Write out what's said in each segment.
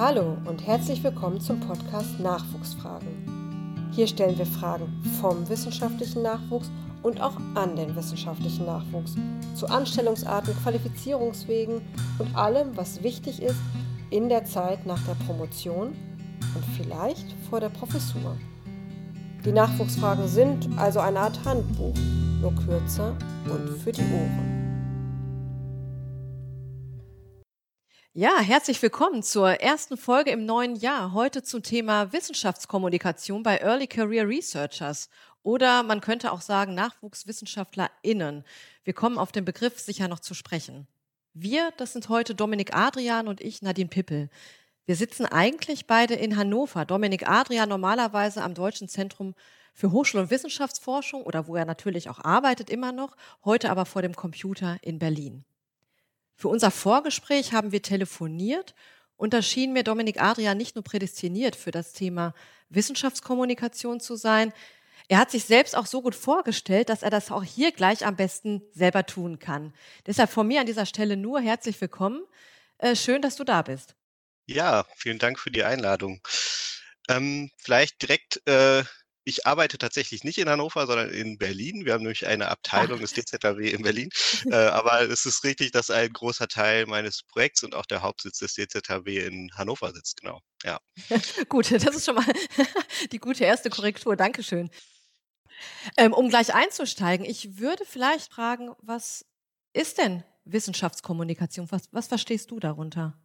Hallo und herzlich willkommen zum Podcast Nachwuchsfragen. Hier stellen wir Fragen vom wissenschaftlichen Nachwuchs und auch an den wissenschaftlichen Nachwuchs zu Anstellungsarten, Qualifizierungswegen und allem, was wichtig ist in der Zeit nach der Promotion und vielleicht vor der Professur. Die Nachwuchsfragen sind also eine Art Handbuch, nur kürzer und für die Ohren. Ja, herzlich willkommen zur ersten Folge im neuen Jahr. Heute zum Thema Wissenschaftskommunikation bei Early Career Researchers oder man könnte auch sagen NachwuchswissenschaftlerInnen. Wir kommen auf den Begriff sicher noch zu sprechen. Wir, das sind heute Dominik Adrian und ich, Nadine Pippel. Wir sitzen eigentlich beide in Hannover. Dominik Adrian normalerweise am Deutschen Zentrum für Hochschul- und Wissenschaftsforschung oder wo er natürlich auch arbeitet immer noch, heute aber vor dem Computer in Berlin. Für unser Vorgespräch haben wir telefoniert und da schien mir Dominik Adrian nicht nur prädestiniert für das Thema Wissenschaftskommunikation zu sein, er hat sich selbst auch so gut vorgestellt, dass er das auch hier gleich am besten selber tun kann. Deshalb von mir an dieser Stelle nur herzlich willkommen. Äh, schön, dass du da bist. Ja, vielen Dank für die Einladung. Ähm, vielleicht direkt äh, ich arbeite tatsächlich nicht in Hannover, sondern in Berlin. Wir haben nämlich eine Abteilung des DZAW in Berlin. Äh, aber es ist richtig, dass ein großer Teil meines Projekts und auch der Hauptsitz des DZAW in Hannover sitzt, genau. Ja. Gut, das ist schon mal die gute erste Korrektur. Dankeschön. Ähm, um gleich einzusteigen, ich würde vielleicht fragen, was ist denn Wissenschaftskommunikation? Was, was verstehst du darunter?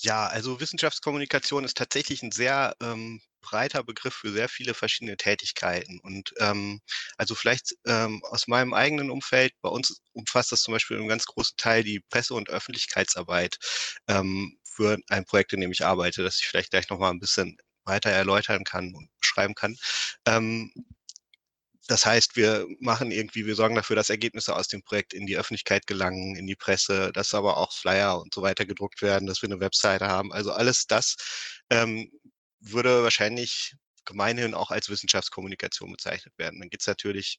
Ja, also Wissenschaftskommunikation ist tatsächlich ein sehr ähm, breiter Begriff für sehr viele verschiedene Tätigkeiten. Und ähm, also vielleicht ähm, aus meinem eigenen Umfeld, bei uns umfasst das zum Beispiel einen ganz großen Teil die Presse- und Öffentlichkeitsarbeit ähm, für ein Projekt, in dem ich arbeite, das ich vielleicht gleich nochmal ein bisschen weiter erläutern kann und beschreiben kann. Ähm, das heißt, wir machen irgendwie, wir sorgen dafür, dass Ergebnisse aus dem Projekt in die Öffentlichkeit gelangen, in die Presse, dass aber auch Flyer und so weiter gedruckt werden, dass wir eine Webseite haben. Also alles das ähm, würde wahrscheinlich gemeinhin auch als Wissenschaftskommunikation bezeichnet werden. Dann geht es natürlich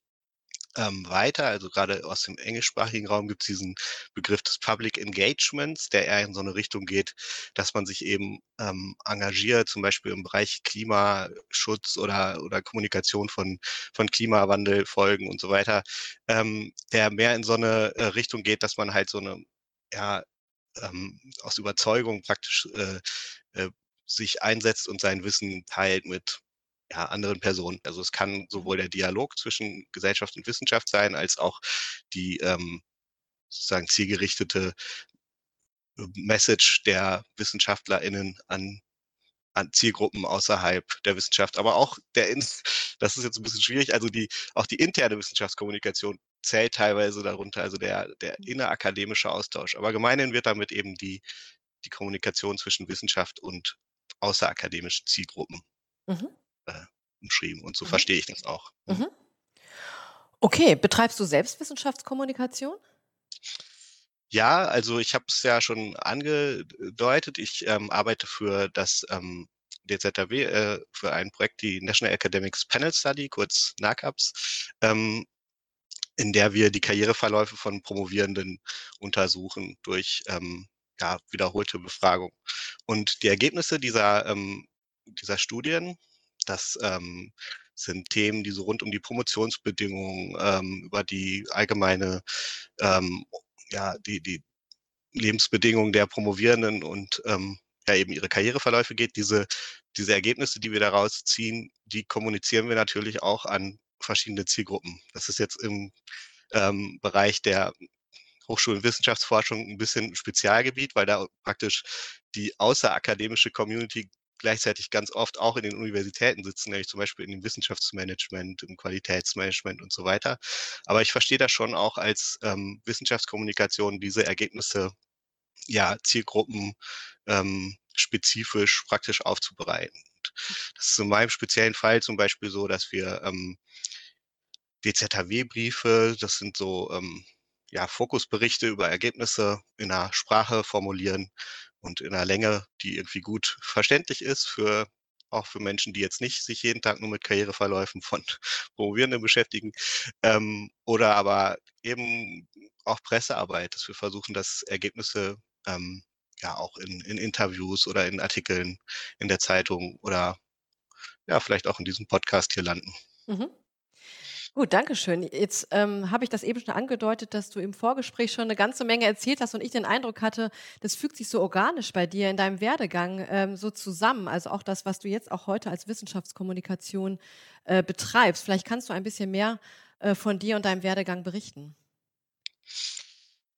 ähm, weiter. Also gerade aus dem englischsprachigen Raum gibt es diesen Begriff des Public Engagements, der eher in so eine Richtung geht, dass man sich eben ähm, engagiert, zum Beispiel im Bereich Klimaschutz oder, oder Kommunikation von, von Klimawandelfolgen und so weiter, ähm, der mehr in so eine äh, Richtung geht, dass man halt so eine, ja, ähm, aus Überzeugung praktisch äh, äh, sich einsetzt und sein Wissen teilt mit ja, anderen Personen. Also es kann sowohl der Dialog zwischen Gesellschaft und Wissenschaft sein, als auch die ähm, sozusagen zielgerichtete äh, Message der WissenschaftlerInnen an, an Zielgruppen außerhalb der Wissenschaft, aber auch der, das ist jetzt ein bisschen schwierig, also die, auch die interne Wissenschaftskommunikation zählt teilweise darunter, also der, der mhm. innerakademische Austausch. Aber gemeinhin wird damit eben die, die Kommunikation zwischen Wissenschaft und außerakademischen Zielgruppen mhm äh, umschrieben. Und so mhm. verstehe ich das auch. Mhm. mhm. Okay, betreibst du selbst Wissenschaftskommunikation? Ja, also ich habe es ja schon angedeutet. Ich ähm, arbeite für das ähm, DZW, äh, für ein Projekt, die National Academics Panel Study, kurz NACAPS, ähm, in der wir die Karriereverläufe von Promovierenden untersuchen durch ähm, ja, wiederholte Befragung. Und die Ergebnisse dieser, ähm, dieser Studien das ähm, sind Themen, die so rund um die Promotionsbedingungen, ähm, über die allgemeine, ähm, ja, die, die Lebensbedingungen der Promovierenden und ähm, ja eben ihre Karriereverläufe geht. Diese, diese Ergebnisse, die wir daraus ziehen, die kommunizieren wir natürlich auch an verschiedene Zielgruppen. Das ist jetzt im ähm, Bereich der Hochschul- und Wissenschaftsforschung ein bisschen Spezialgebiet, weil da praktisch die außerakademische Community gleichzeitig ganz oft auch in den Universitäten sitzen, nämlich zum Beispiel in dem Wissenschaftsmanagement, im Qualitätsmanagement und so weiter. Aber ich verstehe das schon auch als ähm, Wissenschaftskommunikation, diese Ergebnisse ja Zielgruppen ähm, spezifisch praktisch aufzubereiten. das ist in meinem speziellen Fall zum Beispiel so, dass wir ähm, DZHW-Briefe, das sind so ähm, ja, Fokusberichte über Ergebnisse in einer Sprache formulieren, und in einer Länge, die irgendwie gut verständlich ist für auch für Menschen, die jetzt nicht sich jeden Tag nur mit Karriereverläufen von Promovierenden beschäftigen, ähm, oder aber eben auch Pressearbeit, dass wir versuchen, dass Ergebnisse ähm, ja auch in in Interviews oder in Artikeln in der Zeitung oder ja, vielleicht auch in diesem Podcast hier landen. Mhm. Gut, danke schön. Jetzt, ähm, habe ich das eben schon angedeutet, dass du im Vorgespräch schon 'ne ganze Menge erzählt hast und ich den Eindruck hatte, das fügt sich so organisch bei dir in deinem Werdegang, ähm, so zusammen. Also, auch das, was du jetzt auch heute als Wissenschaftskommunikation, äh, betreibst. Vielleicht kannst du ein bisschen mehr, äh, von dir und deinem Werdegang berichten.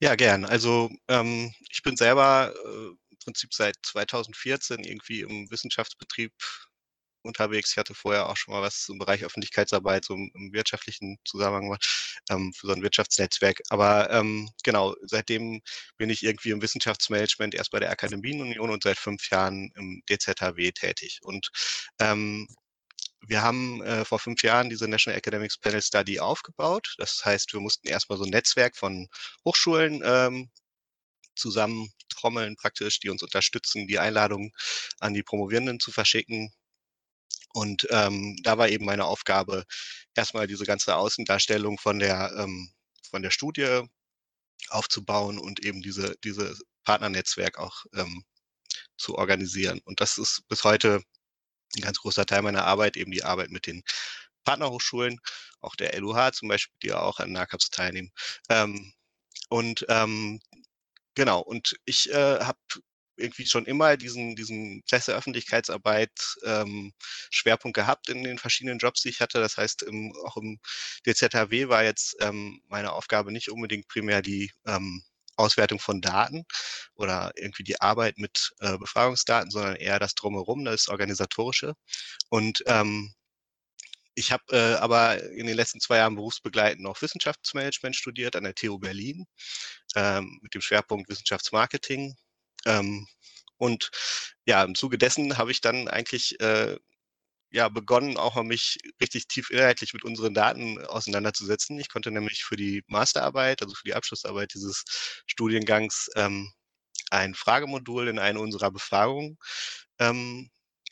Ja, gern. Also, ähm, ich bin selber, äh, im Prinzip seit 2014 irgendwie im Wissenschaftsbetrieb unterwegs. Ich hatte vorher auch schon mal was im Bereich Öffentlichkeitsarbeit, so im wirtschaftlichen Zusammenhang ähm, für so 'n Wirtschaftsnetzwerk. Aber, ähm, genau, seitdem bin ich irgendwie im Wissenschaftsmanagement erst bei der Akademienunion und seit 5 Jahren im DZHW tätig. Und, ähm, wir haben, äh, vor 5 Jahren diese National Academics Panel Study aufgebaut. Das heißt, wir mussten erst mal so 'n Netzwerk von Hochschulen, ähm, zusammentrommeln praktisch, die uns unterstützen, die Einladungen an die Promovierenden zu verschicken. Und, ähm, da war eben meine Aufgabe, erst mal diese ganze Außendarstellung von der ähm, von der Studie aufzubauen und eben diese dieses Partnernetzwerk auch, ähm, zu organisieren. Und das ist bis heute 'n ganz großer Teil meiner Arbeit, eben die Arbeit mit den Partnerhochschulen, auch der LUH zum Beispiel, die auch an NACAPS teilnehmen. Ähm, und, ähm, genau, und ich, äh, habe irgendwie schon immer diesen diesen Presseöffentlichkeitsarbeit, ähm, Schwerpunkt gehabt in den verschiedenen Jobs, die ich hatte. Das heißt, im auch im DZHW war jetzt, ähm, meine Aufgabe nicht unbedingt primär die, ähm, Auswertung von Daten oder irgendwie die Arbeit mit, äh, Befragungsdaten, sondern eher das Drumherum, das Organisatorische. Und, ähm, ich habe, äh, aber in den letzten 2 Jahren berufsbegleitend noch Wissenschaftsmanagement studiert an der TU Berlin, ähm, mit dem Schwerpunkt Wissenschaftsmarketing. Ähm, und ja, im Zuge dessen habe ich dann eigentlich, äh, ja, begonnen, auch mal mich richtig tief inhaltlich mit unseren Daten auseinanderzusetzen. Ich konnte nämlich für die Masterarbeit, also für die Abschlussarbeit dieses Studiengangs, ähm, ein Fragemodul in eine unserer Befragungen, ähm,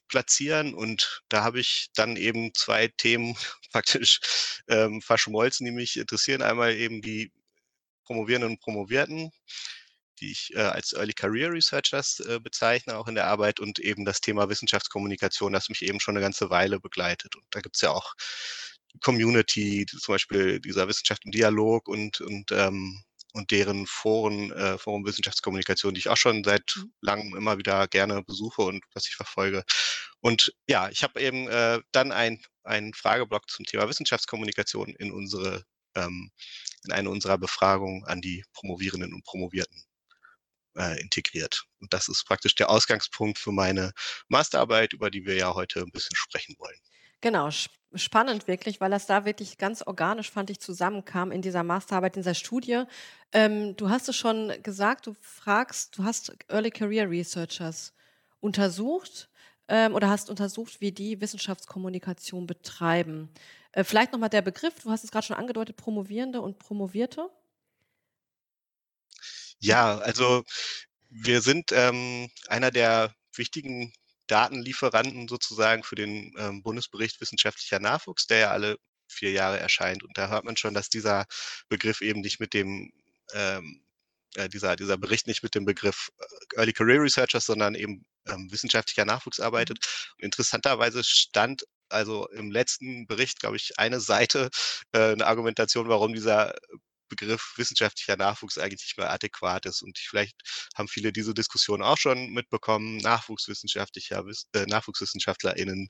platzieren. Und da habe ich dann eben 2 Themen praktisch, ähm, verschmolzen, die mich interessieren. Einmal eben die Promovierenden und Promovierten, die ich, äh, als Early Career Researchers, äh, bezeichne, auch in der Arbeit und eben das Thema Wissenschaftskommunikation, das mich eben schon 'ne ganze Weile begleitet. Und da gibt's ja auch Community, zum Beispiel dieser Wissenschaft im Dialog und und, ähm und deren Foren, äh, Forum Wissenschaftskommunikation, die ich auch schon seit Mhm. Langem immer wieder gerne besuche und was ich verfolge. Und ja, ich habe eben, äh, dann ein einen Frageblock zum Thema Wissenschaftskommunikation in unsere ähm, in eine unserer Befragungen an die Promovierenden und Promovierten, äh, integriert. Und das ist praktisch der Ausgangspunkt für meine Masterarbeit, über die wir ja heute 'n bisschen sprechen wollen. Genau, sp spannend wirklich, weil das da wirklich ganz organisch, fand ich, zusammenkam in dieser Masterarbeit, in dieser Studie. Ähm, du hast es schon gesagt, du fragst du hast Early Career Researchers untersucht, ähm, oder hast untersucht, wie die Wissenschaftskommunikation betreiben. Äh, vielleicht noch mal der Begriff, du hast es grad schon angedeutet, Promovierende und Promovierte? Ja, also, wir sind, ähm, einer der wichtigen Datenlieferanten sozusagen für den, ähm, Bundesbericht Wissenschaftlicher Nachwuchs, der ja alle 4 Jahre erscheint. Und da hört man schon, dass dieser Begriff eben nicht mit dem, ähm äh, dieser dieser Bericht nicht mit dem Begriff, äh, Early Career Researchers, sondern eben, ähm, wissenschaftlicher Nachwuchs Mhm. arbeitet. Interessanterweise stand also im letzten Bericht, glaube ich, eine Seite, äh, 'ne Argumentation, warum dieser Begriff wissenschaftlicher Nachwuchs eigentlich nicht mehr adäquat ist. Und vielleicht haben viele diese Diskussion auch schon mitbekommen, nachwuchswissenschaftlicher Wiss äh, NachwuchswissenschaftlerInnen,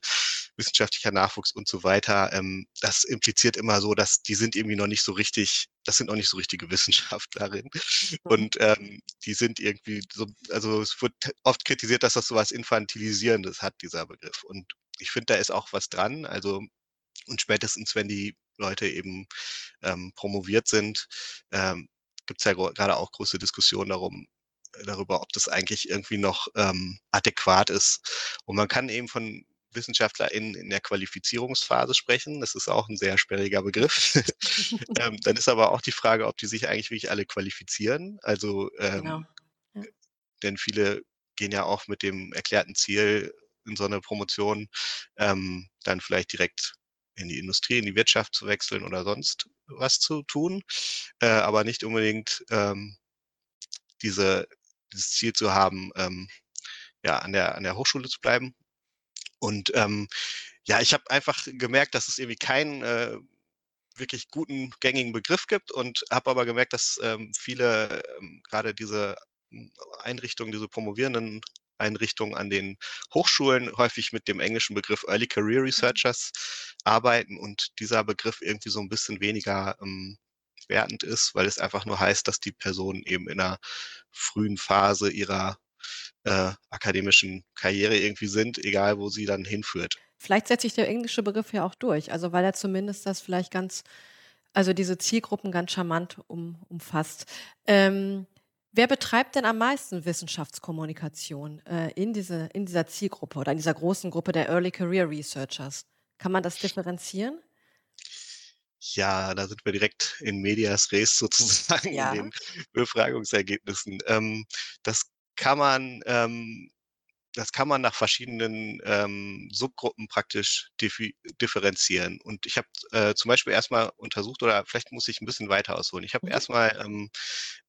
wissenschaftlicher Nachwuchs und so weiter. Ähm, das impliziert immer so, dass die sind irgendwie noch nicht so richtig das sind noch nicht so richtige Wissenschaftlerinnen. Mhm. Und, ähm, die sind irgendwie so also, es wird oft kritisiert, dass das so was Infantilisierendes hat, dieser Begriff. Und ich finde, da ist auch was dran. Also und spätestens, wenn die Leute eben, ähm, promoviert sind, ähm, gibt's ja gro grade auch große Diskussionen darum darüber, ob das eigentlich irgendwie noch, ähm, adäquat ist. Und man kann eben von WissenschaftlerInnen in der Qualifizierungsphase sprechen. Das ist auch 'n sehr sperriger Begriff. Ähm, dann ist aber auch die Frage, ob die sich eigentlich wirklich alle qualifizieren. Also, Genau, ähm, ja. denn viele gehen ja auch mit dem erklärten Ziel in so 'ne Promotion, ähm, dann vielleicht direkt in die Industrie, in die Wirtschaft zu wechseln oder sonst was zu tun, äh, aber nicht unbedingt, ähm, diese dieses Ziel zu haben, ähm, ja, an der, an der Hochschule zu bleiben. Und ähm, ja, ich habe einfach gemerkt, dass es irgendwie keinen äh, wirklich guten, gängigen Begriff gibt und habe aber gemerkt, dass ähm, viele ähm, gerade diese hm, Einrichtungen, diese promovierenden Einrichtungen an den Hochschulen häufig mit dem englischen Begriff Early Career Researchers arbeiten und dieser Begriff irgendwie so ein bisschen weniger ähm, wertend ist, weil es einfach nur heißt, dass die Personen eben in einer frühen Phase ihrer äh, akademischen Karriere irgendwie sind, egal wo sie dann hinführt. Vielleicht setzt sich der englische Begriff ja auch durch, also weil er zumindest das vielleicht ganz also diese Zielgruppen ganz charmant um umfasst. Ähm, wer betreibt denn am meisten Wissenschaftskommunikation, äh, in diese in dieser Zielgruppe oder in dieser großen Gruppe der Early Career Researchers? Kann man das differenzieren? Ja, da sind wir direkt in medias res sozusagen in Ja. den Befragungsergebnissen. Ähm, das kann man ähm, das kann man nach verschiedenen, ähm, Subgruppen praktisch differenzieren. Und ich habe, äh, zum Beispiel erst mal untersucht oder vielleicht muss ich 'n bisschen weiter ausholen. Ich habe Mhm. erst mal, ähm,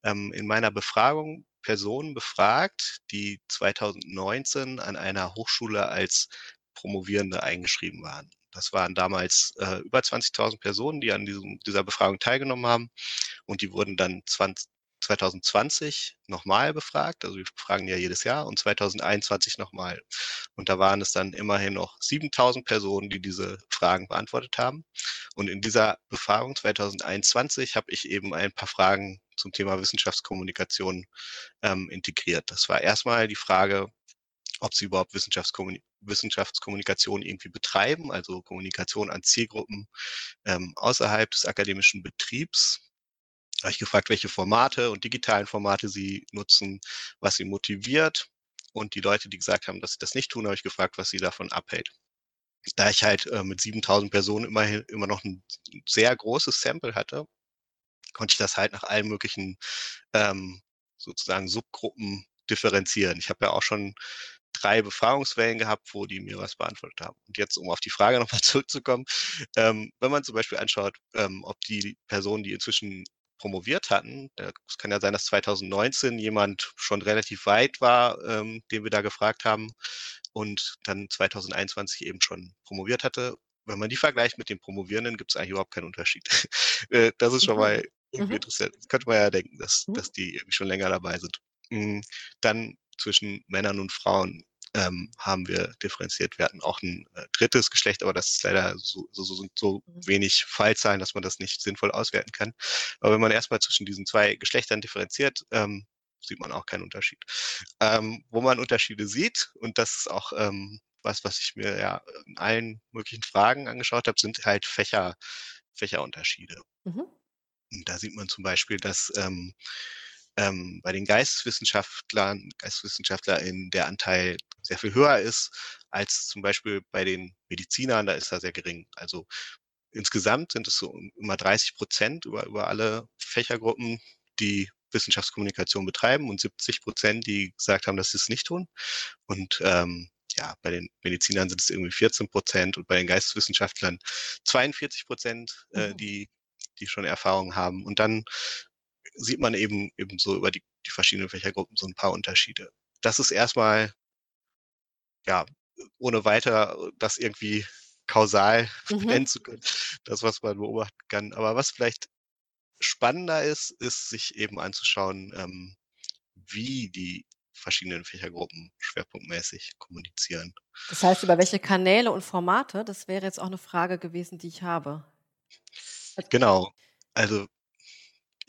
ähm, in meiner Befragung Personen befragt, die 2019 an einer Hochschule als Promovierende eingeschrieben waren. Das waren damals, äh, über 20.000 Personen, die an diesem dieser Befragung teilgenommen haben und die wurden dann zwanz 2020 noch mal befragt. Also, wir befragen ja jedes Jahr und 2021 noch mal. Und da waren es dann immerhin noch 7.000 Personen, die diese Fragen beantwortet haben. Und in dieser Befragung 2021 habe ich eben ein paar Fragen zum Thema Wissenschaftskommunikation, ähm, integriert. Das war erst mal die Frage, ob sie überhaupt Wissenschaftskommunik Wissenschaftskommunikation irgendwie betreiben, also Kommunikation an Zielgruppen, ähm, außerhalb des akademischen Betriebs. Habe ich gefragt, welche Formate und digitalen Formate sie nutzen, was sie motiviert. Und die Leute, die gesagt haben, dass sie das nicht tun, habe ich gefragt, was sie davon abhält. Da ich halt, äh, mit 7.000 Personen immerhin immer noch ein sehr großes Sample hatte, konnte ich das halt nach allen möglichen, ähm, sozusagen Subgruppen differenzieren. Ich habe ja auch schon 3 Befragungswellen gehabt, wo die mir was beantwortet haben. Und jetzt, um auf die Frage noch mal zurückzukommen, ähm, wenn man zum Beispiel anschaut, ähm, ob die Personen, die inzwischen promoviert hatten, da es kann ja sein, dass 2019 jemand schon relativ weit war, ähm, den wir da gefragt haben und dann 2021 eben schon promoviert hatte. Wenn man die vergleicht mit den Promovierenden, gibt es eigentlich überhaupt keinen Unterschied. Äh, das ist schon Mhm. mal irgendwie Mhm. interessant. Könnte man ja denken, dass Mhm. dass die schon länger dabei sind. Hm, dann zwischen Männern und Frauen, ähm, haben wir differenziert. Wir hatten auch 'n, äh, 3. Geschlecht, aber das ist leider so so so so Mhm. wenig Fallzahlen, dass man das nicht sinnvoll auswerten kann. Aber wenn man erst mal zwischen diesen 2 Geschlechtern differenziert, ähm, sieht man auch keinen Unterschied. Ähm, wo man Unterschiede sieht, und das ist auch, ähm, was, was ich mir ja in allen möglichen Fragen angeschaut habe, sind halt Fächer Fächerunterschiede. Mhm. Und da sieht man zum Beispiel, dass, ähm, ähm, bei den Geisteswissenschaftlern GeisteswissenschaftlerInnen der Anteil sehr viel höher ist als zum Beispiel bei den Medizinern, da ist er sehr gering. Also, insgesamt sind es so immer 30 über über alle Fächergruppen, die Wissenschaftskommunikation betreiben und 70% die gesagt haben, dass sie's nicht tun. Und, ähm, ja, bei den Medizinern sind es irgendwie 14% und bei den Geisteswissenschaftlern 42 äh, Mhm. die die schon Erfahrung haben. Und dann sieht man eben eben so über die die verschiedenen Fächergruppen so 'n paar Unterschiede. Das ist erst mal ja, ohne weiter das irgendwie kausal Mhm. benennen zu können, das, was man beobachten kann. Aber was vielleicht spannender ist, ist, sich eben anzuschauen, ähm, wie die verschiedenen Fächergruppen schwerpunktmäßig kommunizieren. Das heißt, über welche Kanäle und Formate? Das wäre jetzt auch 'ne Frage gewesen, die ich habe. Also Genau. Also,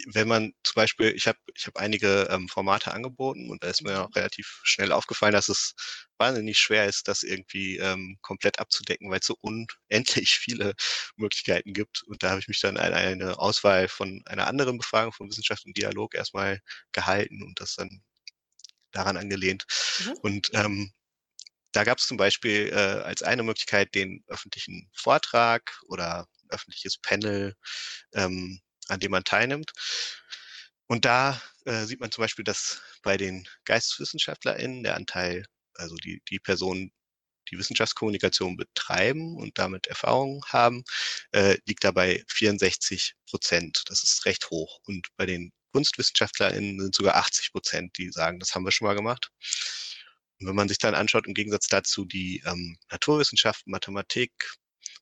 wenn man zum Beispiel ich habe ich habe einige, ähm, Formate angeboten und da ist mir Mhm. auch relativ schnell aufgefallen, dass es wahnsinnig schwer ist, das irgendwie, ähm, komplett abzudecken, weil's so unendlich viele Möglichkeiten gibt. Und da habe ich mich dann an eine Auswahl von einer anderen Befragung von Wissenschaft und Dialog erst mal gehalten und das dann daran angelehnt. Mhm. Und, ähm, da gab's zum Beispiel, äh, als eine Möglichkeit den öffentlichen Vortrag oder öffentliches Panel, ähm, an dem man teilnimmt. Und da, äh, sieht man zum Beispiel, dass bei den GeisteswissenschaftlerInnen der Anteil also die die Personen, die Wissenschaftskommunikation betreiben und damit Erfahrung haben, äh, liegt da bei 64% Das ist recht hoch. Und bei den KunstwissenschaftlerInnen sind sogar 80 Prozent, die sagen, das haben wir schon mal gemacht. Und wenn man sich dann anschaut, im Gegensatz dazu die ähm, Naturwissenschaften, Mathematik,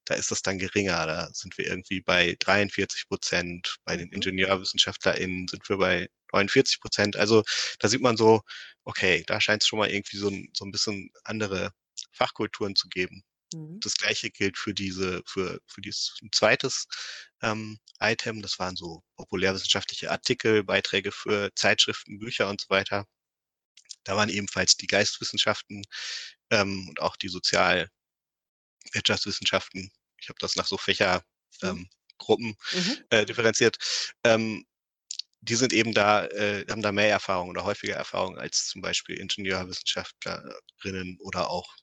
da ist das dann geringer. Da sind wir irgendwie bei 43 Prozent. Bei den mhm. IngenieurwissenschaftlerInnen sind wir bei 49 Prozent. Also da sieht man so, okay, da scheint es schon mal irgendwie so ein, so ein bisschen andere Fachkulturen zu geben. Mhm. Das gleiche gilt für diese, für, für dieses zweites ähm, Item. Das waren so populärwissenschaftliche Artikel, Beiträge für Zeitschriften, Bücher und so weiter. Da waren ebenfalls die Geistwissenschaften ähm, und auch die Sozialwirtschaftswissenschaften. Ich habe das nach so Fächergruppen ähm, mhm. äh, differenziert. Ähm, die sind eben da, äh, haben da mehr Erfahrung oder häufiger Erfahrung als zum Beispiel Ingenieurwissenschaftlerinnen oder auch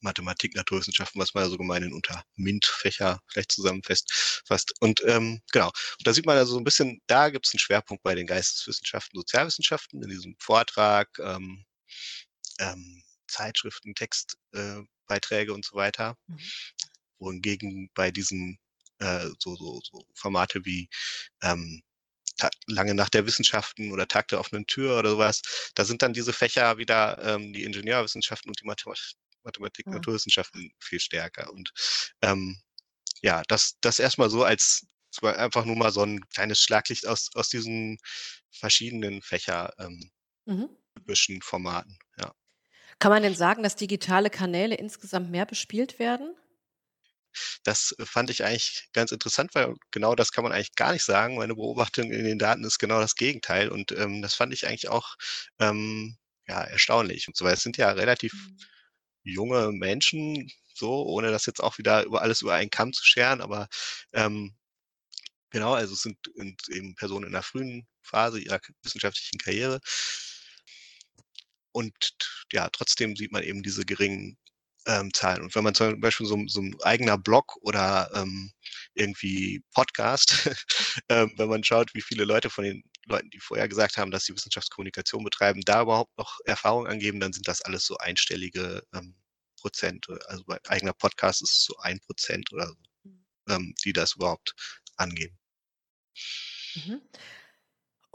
Mathematik, Naturwissenschaften, was man so gemein unter MINT-Fächer vielleicht zusammenfasst. Und ähm, genau, und da sieht man also so ein bisschen, da gibt es einen Schwerpunkt bei den Geisteswissenschaften, Sozialwissenschaften in diesem Vortrag, ähm, ähm, Zeitschriften, Textbeiträge äh, und so weiter. Mhm. Wohingegen bei diesen äh, so, so, so Formate wie ähm, lange nach der Wissenschaften oder Tag der offenen Tür oder sowas, da sind dann diese Fächer wieder ähm, die Ingenieurwissenschaften und die Mathematik, Mathematik, ja. Naturwissenschaften viel stärker. Und ähm, ja, das, das erstmal so als einfach nur mal so ein kleines Schlaglicht aus, aus diesen verschiedenen Fächer ähm, mhm. Formaten, ja. Kann man denn sagen, dass digitale Kanäle insgesamt mehr bespielt werden? Das fand ich eigentlich ganz interessant, weil genau das kann man eigentlich gar nicht sagen. Meine Beobachtung in den Daten ist genau das Gegenteil. Und ähm, das fand ich eigentlich auch ähm, ja, erstaunlich. Und so, weil es sind ja relativ mhm. junge Menschen, so, ohne das jetzt auch wieder über alles über einen Kamm zu scheren, aber ähm, genau, also es sind, sind eben Personen in der frühen Phase ihrer wissenschaftlichen Karriere. Und ja, trotzdem sieht man eben diese geringen ähm, Zahlen. Und wenn man zum Beispiel so, so ein eigener Blog oder ähm, irgendwie Podcast, ähm, wenn man schaut, wie viele Leute von den Leuten, die vorher gesagt haben, dass sie Wissenschaftskommunikation betreiben, da überhaupt noch Erfahrung angeben, dann sind das alles so einstellige ähm, Prozente. Also bei eigener Podcast ist es so ein Prozent oder so, mhm. ähm, die das überhaupt angeben. Mhm.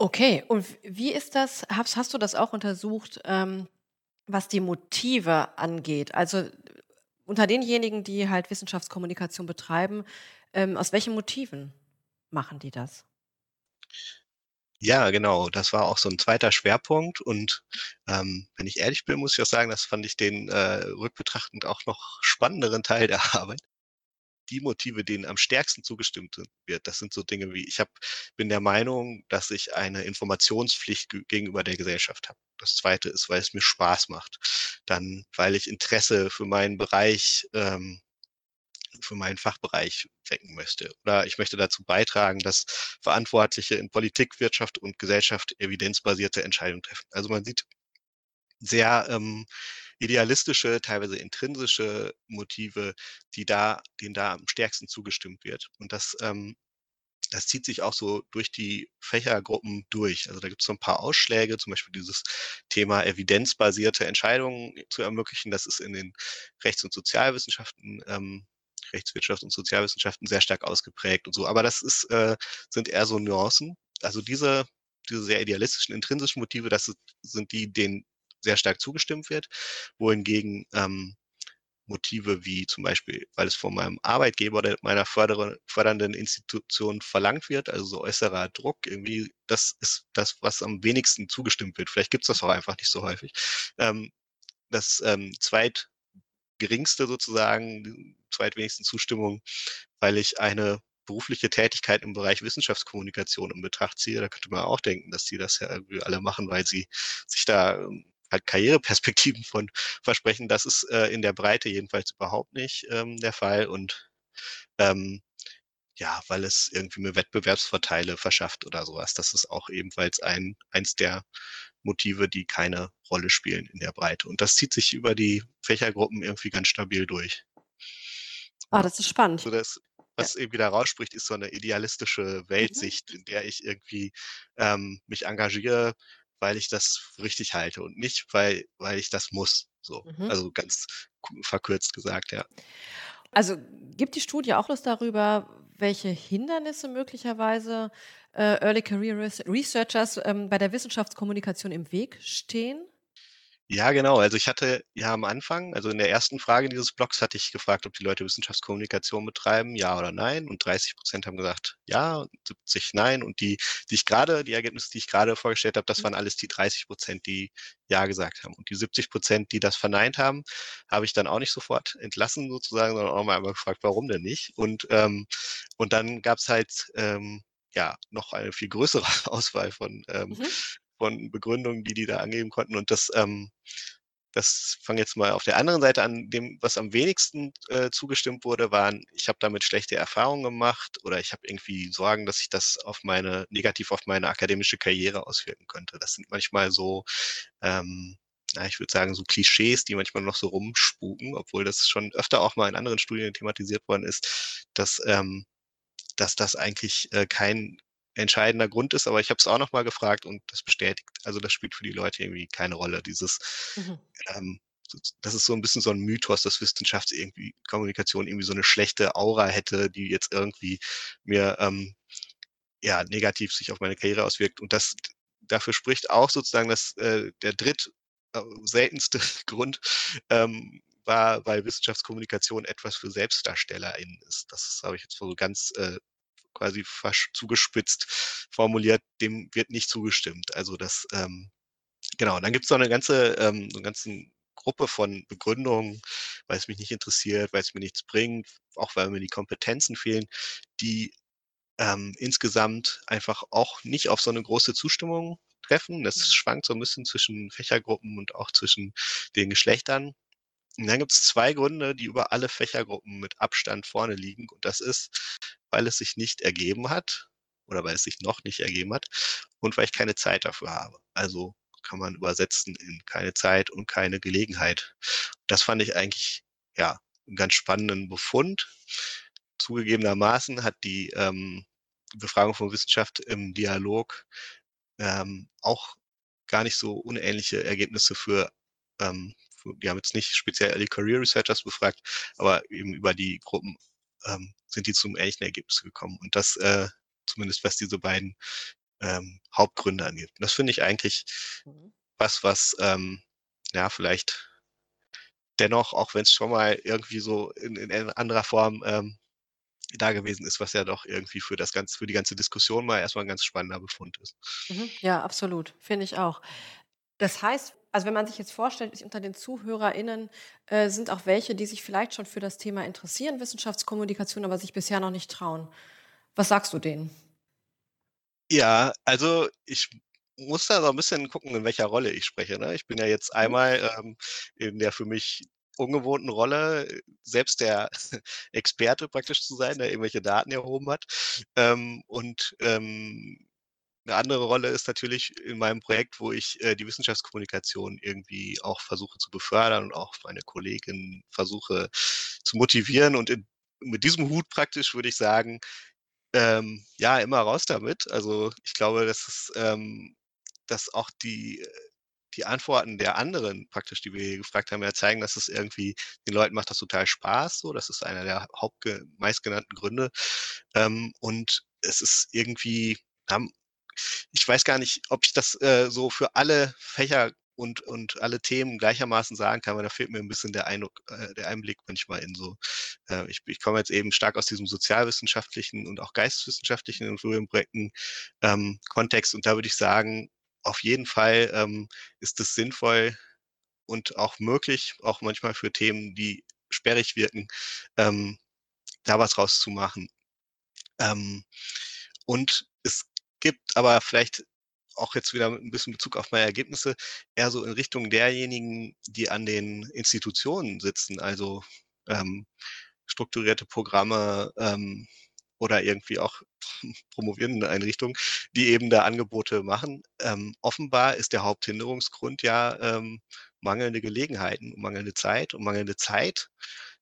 Okay, und wie ist das, hast, hast du das auch untersucht? Ähm, was die Motive angeht. Also unter denjenigen, die halt Wissenschaftskommunikation betreiben, ähm, aus welchen Motiven machen die das? Ja, genau. Das war auch so ein zweiter Schwerpunkt. Und ähm, wenn ich ehrlich bin, muss ich auch sagen, das fand ich den äh, rückbetrachtend auch noch spannenderen Teil der Arbeit die Motive, denen am stärksten zugestimmt wird. Das sind so Dinge wie, ich hab, bin der Meinung, dass ich eine Informationspflicht gegenüber der Gesellschaft habe. Das zweite ist, weil es mir Spaß macht. Dann, weil ich Interesse für meinen Bereich, ähm, für meinen Fachbereich wecken möchte. Oder ich möchte dazu beitragen, dass Verantwortliche in Politik, Wirtschaft und Gesellschaft evidenzbasierte Entscheidungen treffen. Also man sieht sehr ähm, idealistische, teilweise intrinsische Motive, die da, denen da am stärksten zugestimmt wird. Und das, ähm, das zieht sich auch so durch die Fächergruppen durch. Also da gibt es so ein paar Ausschläge, zum Beispiel dieses Thema evidenzbasierte Entscheidungen zu ermöglichen. Das ist in den Rechts- und Sozialwissenschaften ähm, Rechtswirtschaft und Sozialwissenschaften sehr stark ausgeprägt und so. Aber das ist, äh, sind eher so Nuancen. Also diese, diese sehr idealistischen, intrinsischen Motive, das sind die, denen sehr stark zugestimmt wird, wohingegen ähm, Motive wie zum Beispiel, weil es von meinem Arbeitgeber oder meiner fördernden Institution verlangt wird, also so äußerer Druck, irgendwie, das ist das, was am wenigsten zugestimmt wird. Vielleicht gibt es das auch einfach nicht so häufig. Ähm, das ähm, zweitgeringste sozusagen, zweitwenigsten Zustimmung, weil ich eine berufliche Tätigkeit im Bereich Wissenschaftskommunikation in Betracht ziehe, da könnte man auch denken, dass die das ja irgendwie alle machen, weil sie sich da ähm, halt Karriereperspektiven von versprechen. Das ist äh, in der Breite jedenfalls überhaupt nicht ähm, der Fall und ähm, ja, weil es irgendwie mir Wettbewerbsvorteile verschafft oder sowas. Das ist auch ebenfalls ein, eins der Motive, die keine Rolle spielen in der Breite. Und das zieht sich über die Fächergruppen irgendwie ganz stabil durch. Ah, das ist spannend. So das, was ja. irgendwie da rausspricht, ist so eine idealistische mhm. Weltsicht, mhm. in der ich irgendwie ähm, mich engagiere, weil ich das richtig halte und nicht, weil, weil ich das muss. So. Mhm. Also ganz verkürzt gesagt, ja. Also gibt die Studie auch was darüber, welche Hindernisse möglicherweise, äh, Early Career Res Researchers, ähm, bei der Wissenschaftskommunikation im Weg stehen? Ja, genau. Also, ich hatte ja am Anfang also, in der ersten Frage dieses Blogs hatte ich gefragt, ob die Leute Wissenschaftskommunikation betreiben, ja oder nein. Und 30% haben gesagt ja und 70 nein. Und die, die ich grade die Ergebnisse, die ich grade vorgestellt habe, das Mhm. waren alles die 30% die ja gesagt haben. Und die 70% die das verneint haben, habe ich dann auch nicht sofort entlassen sozusagen, sondern auch mal einmal gefragt: „Warum denn nicht?“ Und, ähm und dann gab's halt, ähm, ja, noch eine viel größere Auswahl von, ähm Mhm. Von Begründungen, die die da angeben konnten. Und das, ähm das fange jetzt mal auf der anderen Seite an. Dem, was am wenigsten, äh, zugestimmt wurde, waren: „Ich habe damit schlechte Erfahrungen gemacht“ oder „Ich habe irgendwie Sorgen, dass sich das auf meine negativ auf meine akademische Karriere auswirken könnte.“ Das sind manchmal so, ähm, na, ich würde sagen, so Klischees, die manchmal noch so rumspuken, obwohl das schon öfter auch mal in anderen Studien thematisiert worden ist, dass, ähm dass das eigentlich, äh, kein entscheidender Grund ist. Aber ich habe es auch noch mal gefragt und das bestätigt also, das spielt für die Leute irgendwie keine Rolle. Dieses, Mhm. ähm das ist so 'n bisschen so 'n Mythos, dass Wissenschafts irgendwie Kommunikation irgendwie so 'ne schlechte Aura hätte, die jetzt irgendwie mir, ähm, ja, negativ sich auf meine Karriere auswirkt. Und das dafür spricht auch sozusagen, dass, äh, der dritt äh, seltenste Grund, ähm, war, weil Wissenschaftskommunikation etwas für SelbstdarstellerInnen ist. Das habe ich jetzt so ganz, äh, quasi zugespitzt formuliert, dem wird nicht zugestimmt. Also, das, ähm genau. Und dann gibt's noch 'ne ganze ähm, so 'ne ganzen Gruppe von Begründungen, weil's mich nicht interessiert, weil's mir nichts bringt, auch weil mir die Kompetenzen fehlen, die, ähm, insgesamt einfach auch nicht auf so 'ne große Zustimmung treffen. Das Mhm. schwankt so 'n bisschen zwischen Fächergruppen und auch zwischen den Geschlechtern. Und dann gibt's 2 Gründe, die über alle Fächergruppen mit Abstand vorne liegen. Und das ist, weil es sich nicht ergeben hat oder weil es sich noch nicht ergeben hat und weil ich keine Zeit dafür habe. Also, kann man übersetzen in keine Zeit und keine Gelegenheit. Das fand ich eigentlich, ja, 'n ganz spannenden Befund. Zugegebenermaßen hat die, ähm, Befragung von Wissenschaft im Dialog, ähm, auch gar nicht so unähnliche Ergebnisse für, ähm die haben jetzt nicht speziell Early Career Researchers befragt, aber eben über die Gruppen, ähm, sind die zum ähnlichen Ergebnis gekommen. Und das, äh zumindest was diese beiden, ähm, Hauptgründe angeht. Und das finde ich eigentlich Mhm. was, was, ähm, ja, vielleicht dennoch, auch wenn's schon mal irgendwie so in in anderer Form, ähm, da gewesen ist, was ja doch irgendwie für das ganze für die ganze Diskussion mal erst mal 'n ganz spannender Befund ist. Mhm. Ja, absolut, finde ich auch. Das heißt also, wenn man sich jetzt vorstellt, unter den ZuhörerInnen, äh, sind auch welche, die sich vielleicht schon für das Thema interessieren, Wissenschaftskommunikation, aber sich bisher noch nicht trauen. Was sagst du denen? Ja, also, ich muss da so 'n bisschen gucken, in welcher Rolle ich spreche, ne? Ich bin ja jetzt Mhm. einmal, ähm, in der für mich ungewohnten Rolle, selbst der Experte praktisch zu sein, der irgendwelche Daten erhoben hat. Ähm, und, ähm, 'ne andere Rolle ist natürlich in meinem Projekt, wo ich, äh, die Wissenschaftskommunikation irgendwie auch versuche zu befördern und auch meine Kolleginnen versuche zu motivieren. Und in mit diesem Hut praktisch würde ich sagen, ähm, ja, immer raus damit. Also, ich glaube, dass es ähm, dass auch die die Antworten der anderen praktisch, die wir hier gefragt haben, ja zeigen, dass es irgendwie den Leuten macht das total Spaß so. Das ist einer der Hauptge meistgenannten Gründe. Ähm, und es ist irgendwie haben ich weiß gar nicht, ob ich das, äh, so für alle Fächer und und alle Themen gleichermaßen sagen kann, weil da fehlt mir 'n bisschen der Eindruck äh, der Einblick manchmal in so äh, ich ich komme jetzt eben stark aus diesem sozialwissenschaftlichen und auch geisteswissenschaftlichen in Studienprojekten, ähm, Kontext. Und da würde ich sagen, auf jeden Fall, ähm, ist es sinnvoll und auch möglich, auch manchmal für Themen, die sperrig wirken, ähm, da was raus zu machen. Ähm, und es gibt aber vielleicht auch jetzt wieder mit 'n bisschen Bezug auf meine Ergebnisse, eher so in Richtung derjenigen, die an den Institutionen sitzen, also, ähm, strukturierte Programme, ähm, oder irgendwie auch promovierende Einrichtungen, die eben da Angebote machen. Ähm, offenbar ist der Haupthinderungsgrund ja, ähm, mangelnde Gelegenheiten, mangelnde Zeit. Und mangelnde Zeit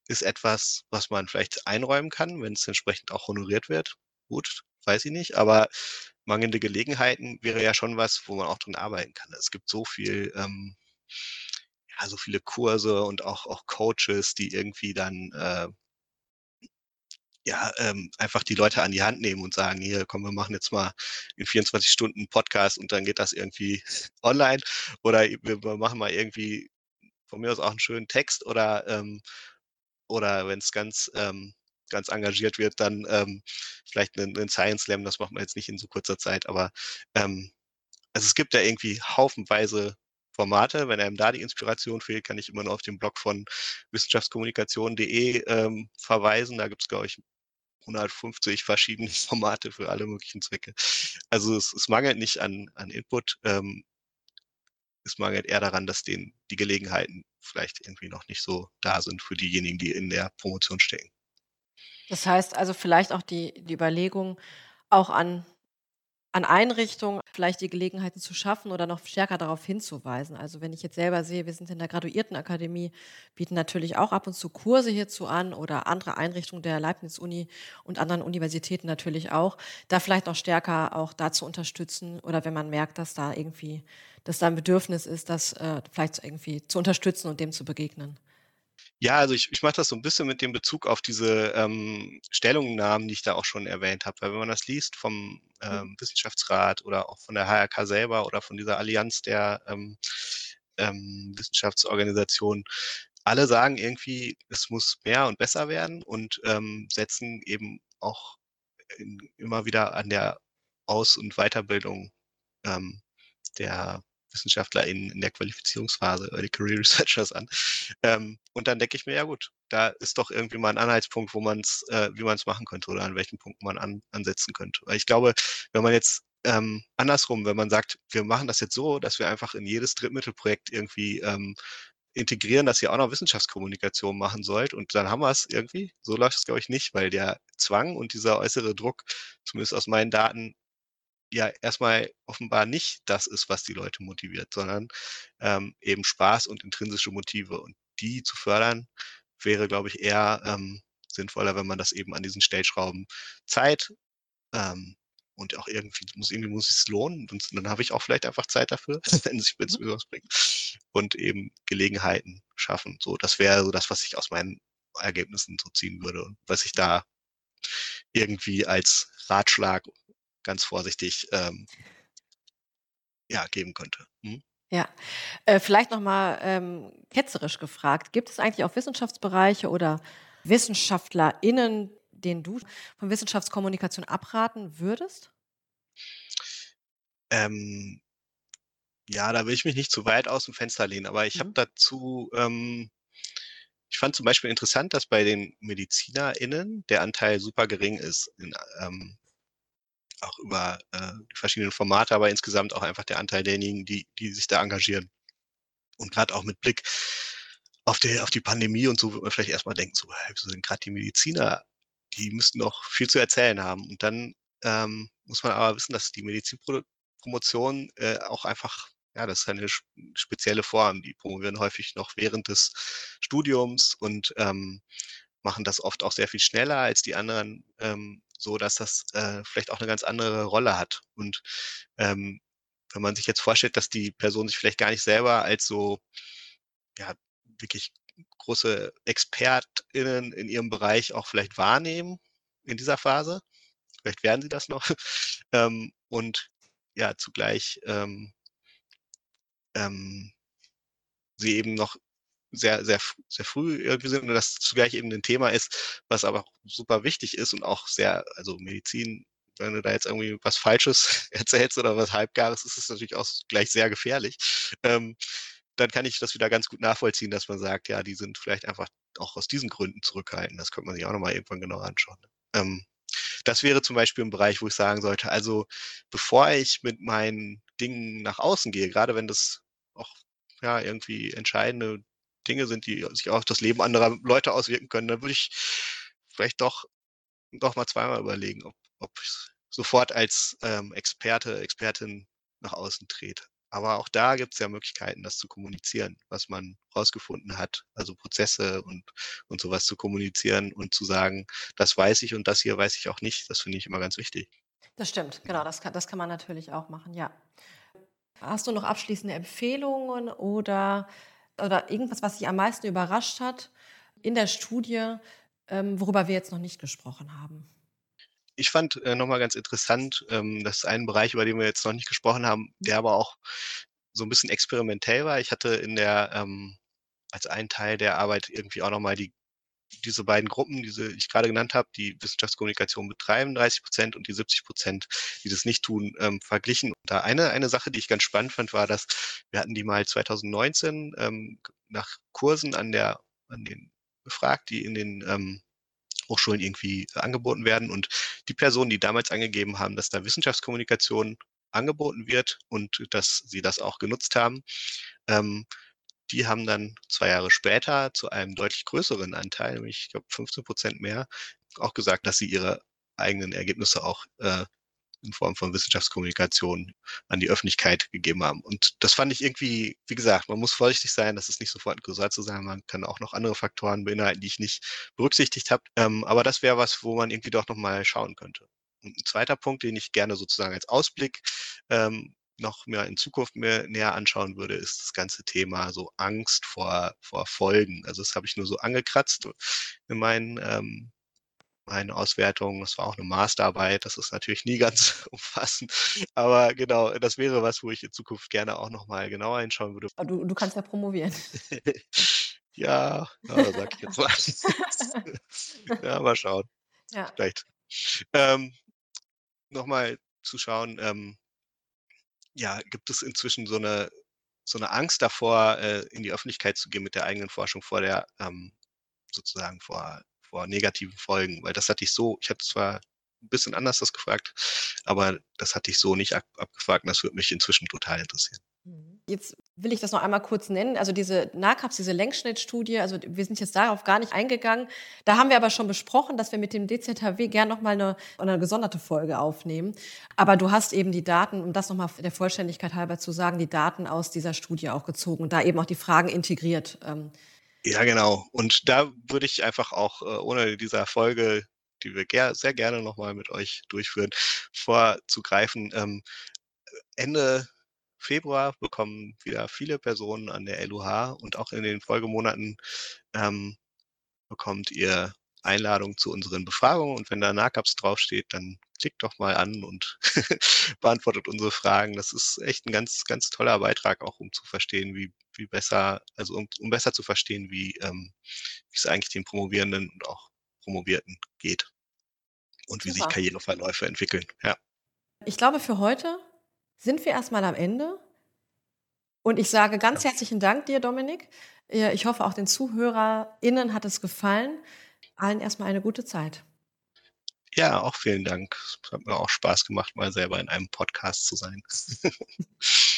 ist etwas, was man vielleicht einräumen kann, wenn's entsprechend auch honoriert wird. Gut, weiß ich nicht, aber mangelnde Gelegenheiten wäre ja schon was, wo man auch dran arbeiten kann. Es gibt so viel, ähm ja, so viele Kurse und auch auch Coaches, die irgendwie dann, äh ja, ähm, einfach die Leute an die Hand nehmen und sagen: „Hier, komm, wir machen jetzt mal in 24 Stunden 'n Podcast und dann geht das irgendwie online.“ Oder wir machen mal irgendwie von mir aus auch 'n schönen Text oder, ähm oder wenn's ganz, ähm ganz engagiert wird, dann, ähm, vielleicht 'nen 'nen Science Slam. Das macht man jetzt nicht in so kurzer Zeit, aber, ähm also, es gibt ja irgendwie haufenweise Formate. Wenn einem da die Inspiration fehlt, kann ich immer nur auf den Blog von wissenschaftskommunikation.de, ähm, verweisen. Da gibt's, glaube ich, 150 verschiedene Formate für alle möglichen Zwecke. Also, es es mangelt nicht an an Input, ähm es mangelt eher daran, dass denen die Gelegenheiten vielleicht irgendwie noch nicht so da sind für diejenigen, die in der Promotion stecken. Das heißt also vielleicht auch die die Überlegung, auch an an Einrichtungen vielleicht die Gelegenheiten zu schaffen oder noch stärker darauf hinzuweisen. Also, wenn ich jetzt selber sehe, wir sind in der Graduiertenakademie, bieten natürlich auch ab und zu Kurse hierzu an oder andere Einrichtungen der Leibniz-Uni und anderen Universitäten natürlich auch, da vielleicht noch stärker auch da zu unterstützen oder wenn man merkt, dass da irgendwie dass da 'n Bedürfnis ist, das, äh, vielleicht irgendwie zu unterstützen und dem zu begegnen. Ja, also ich ich mache das so 'n bisschen mit dem Bezug auf diese, ähm, Stellungnahmen, die ich da auch schon erwähnt habe. Weil wenn man das liest vom, Mhm. ähm, Wissenschaftsrat oder auch von der HRK selber oder von dieser Allianz der, ähm, ähm, Wissenschaftsorganisationen, alle sagen irgendwie, es muss mehr und besser werden und, ähm, setzen eben auch in immer wieder an der Aus und Weiterbildung, ähm, der WissenschaftlerInnen in der Qualifizierungsphase, Early Career Researchers an. Ähm, und dann denke ich mir: „Ja gut, da ist doch irgendwie mal 'n Anhaltspunkt, wo man's äh, wie man's machen könnte oder an welchen Punkten man an ansetzen könnte.“ Weil ich glaube, wenn man jetzt ähm, andersrum, wenn man sagt: „Wir machen das jetzt so, dass wir einfach in jedes Drittmittelprojekt irgendwie, ähm, integrieren, dass ihr auch noch Wissenschaftskommunikation machen sollt und dann haben wir's irgendwie.“ So läuft es, glaube ich, nicht, weil der Zwang und dieser äußere Druck, zumindest aus meinen Daten, ja erst mal offenbar nicht das ist, was die Leute motiviert, sondern, ähm, eben Spaß und intrinsische Motive. Und die zu fördern, wäre, glaube ich, eher, ähm, sinnvoller, wenn man das eben an diesen Stellschrauben Zeit, ähm, und auch irgendwie muss irgendwie muss sich's lohnen und dann habe ich auch vielleicht einfach Zeit dafür, wenn sich wenn's Mhm. mir was bringt und eben Gelegenheiten schaffen. So, das wäre so das, was ich aus meinen Ergebnissen so ziehen würde und was ich da irgendwie als Ratschlag ganz vorsichtig, ähm ja, geben könnte. Mhm. Ja. Äh, vielleicht noch mal, ähm, ketzerisch gefragt: Gibt es eigentlich auch Wissenschaftsbereiche oder WissenschaftlerInnen, denen du von Wissenschaftskommunikation abraten würdest? Ähm ja, da will ich mich nicht zu weit aus'm Fenster lehnen, aber ich habe Mhm. dazu ähm, ich fand zum Beispiel interessant, dass bei den MedizinerInnen der Anteil super gering ist in, ähm auch über, äh, die verschiedenen Formate, aber insgesamt auch einfach der Anteil derjenigen, die die sich da engagieren. Und grad auch mit Blick auf der auf die Pandemie und so, würde man vielleicht erst mal denken so: „Hä, wieso sind grad die Mediziner die müssten doch viel zu erzählen haben.“ Und dann, ähm, muss man aber wissen, dass die Medizinprodu Promotion, äh, auch einfach ja, das ist eine sp spezielle Form. Die promovieren häufig noch während des Studiums und, ähm, machen das oft auch sehr viel schneller als die anderen, ähm, sodass das, äh, vielleicht auch 'ne ganz andere Rolle hat. Und, ähm, wenn man sich jetzt vorstellt, dass die Personen sich vielleicht gar nicht selber als so, ja, wirklich große ExpertInnen in ihrem Bereich auch vielleicht wahrnehmen in dieser Phase. Vielleicht werden sie das noch. Ähm, und ja, zugleich, ähm ähm sie eben noch sehr, sehr sehr früh irgendwie sind und das zugleich eben 'nen Thema ist, was aber super wichtig ist und auch sehr also, Medizin, wenn du da jetzt irgendwie was Falsches erzählst oder was Halbgares, ist es natürlich auch gleich sehr gefährlich. Ähm, dann kann ich das wieder ganz gut nachvollziehen, dass man sagt, ja, die sind vielleicht einfach auch aus diesen Gründen zurückhaltend. Das könnte man sich auch noch mal irgendwann genauer anschauen. Ähm, das wäre zum Beispiel 'n Bereich, wo ich sagen sollte: „Also, bevor ich mit meinen Dingen nach außen gehe, grade wenn das auch, ja, irgendwie entscheidende Dinge sind, die sich auch auf das Leben anderer Leute auswirken können, dann würde ich vielleicht doch doch mal zweimal überlegen, ob ob ich's sofort als, ähm, Experte, Expertin nach außen trete.“ Aber auch da gibt's ja Möglichkeiten, das zu kommunizieren, was man rausgefunden hat, also, Prozesse und und so was zu kommunizieren und zu sagen: „Das weiß ich und das hier weiß ich auch nicht.“ Das finde ich immer ganz wichtig. Das stimmt, genau, das kann das kann man natürlich auch machen, ja. Hast du noch abschließende Empfehlungen oder oder irgendwas, was dich am meisten überrascht hat in der Studie, ähm, worüber wir jetzt noch nicht gesprochen haben? Ich fand äh, nochmal ganz interessant, ähm, dass ein Bereich, über den wir jetzt noch nicht gesprochen haben, der aber auch so ein bisschen experimentell war. Ich hatte in der ähm, als einen Teil der Arbeit irgendwie auch nochmal die diese beiden Gruppen, diese ich gerade genannt habe, die Wissenschaftskommunikation betreiben, 30 Prozent und die 70 Prozent, die das nicht tun, ähm, verglichen. Und da eine, eine Sache, die ich ganz spannend fand, war, dass wir hatten die mal 2019 ähm, nach Kursen an der, an den befragt, die in den ähm, Hochschulen irgendwie angeboten werden. Und die Personen, die damals angegeben haben, dass da Wissenschaftskommunikation angeboten wird und dass sie das auch genutzt haben, ähm, die haben dann zwei Jahre später zu einem deutlich größeren Anteil, nämlich ich glaube 15 Prozent mehr, auch gesagt, dass sie ihre eigenen Ergebnisse auch äh, in Form von Wissenschaftskommunikation an die Öffentlichkeit gegeben haben. Und das fand ich irgendwie, wie gesagt, man muss vorsichtig sein, das ist nicht sofort ein sein. Man kann auch noch andere Faktoren beinhalten, die ich nicht berücksichtigt habe. Ähm, aber das wäre was, wo man irgendwie doch nochmal schauen könnte. Und ein zweiter Punkt, den ich gerne sozusagen als Ausblick ähm, noch mehr in Zukunft mehr näher anschauen würde, ist das ganze Thema so Angst vor, vor Folgen. Also das habe ich nur so angekratzt in meinen, ähm, meinen Auswertungen. Das war auch eine Masterarbeit. Das ist natürlich nie ganz umfassend. Aber genau, das wäre was, wo ich in Zukunft gerne auch nochmal genauer hinschauen würde. du, du kannst ja promovieren. ja, ja da sag ich jetzt mal. ja, mal schauen. Ja. Vielleicht. Ähm, nochmal zu schauen, ähm, ja, gibt es inzwischen so eine, so eine Angst davor, äh, in die Öffentlichkeit zu gehen mit der eigenen Forschung vor der, ähm, sozusagen vor, vor negativen Folgen? Weil das hatte ich so, ich hatte zwar ein bisschen anders das gefragt, aber das hatte ich so nicht ab, abgefragt und das würde mich inzwischen total interessieren. Mhm. Jetzt will ich das noch einmal kurz nennen. Also diese NACAPS, diese Längsschnittstudie, also wir sind jetzt darauf gar nicht eingegangen. Da haben wir aber schon besprochen, dass wir mit dem DZHW gern noch mal eine, eine gesonderte Folge aufnehmen. Aber du hast eben die Daten, um das noch mal der Vollständigkeit halber zu sagen, die Daten aus dieser Studie auch gezogen und da eben auch die Fragen integriert. Ähm. Ja, genau. Und da würde ich einfach auch äh, ohne dieser Folge die wir ger sehr gerne nochmal mit euch durchführen, vorzugreifen. Ähm, Ende Februar bekommen wieder viele Personen an der LUH und auch in den Folgemonaten ähm, bekommt ihr Einladung zu unseren Befragungen und wenn da NACAPS draufsteht, dann klickt doch mal an und beantwortet unsere Fragen. Das ist echt ein ganz, ganz toller Beitrag, auch um zu verstehen, wie, wie besser, also um, um besser zu verstehen, wie, ähm, es eigentlich den Promovierenden und auch Promovierten geht und wie Super. sich Karriereverläufe entwickeln. Ja. Ich glaube, für heute sind wir erstmal am Ende. Und ich sage ganz herzlichen Dank dir, Dominik. Ich hoffe, auch den ZuhörerInnen hat es gefallen. Allen erstmal eine gute Zeit. Ja, auch vielen Dank. Es hat mir auch Spaß gemacht, mal selber in einem Podcast zu sein.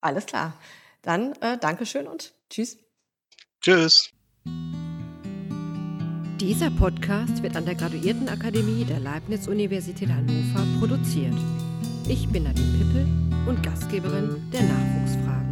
Alles klar. Dann äh, Dankeschön und tschüss. Tschüss. Dieser Podcast wird an der Graduiertenakademie der Leibniz-Universität Hannover produziert. Ich bin Nadine Pippel und Gastgeberin der Nachwuchsfragen.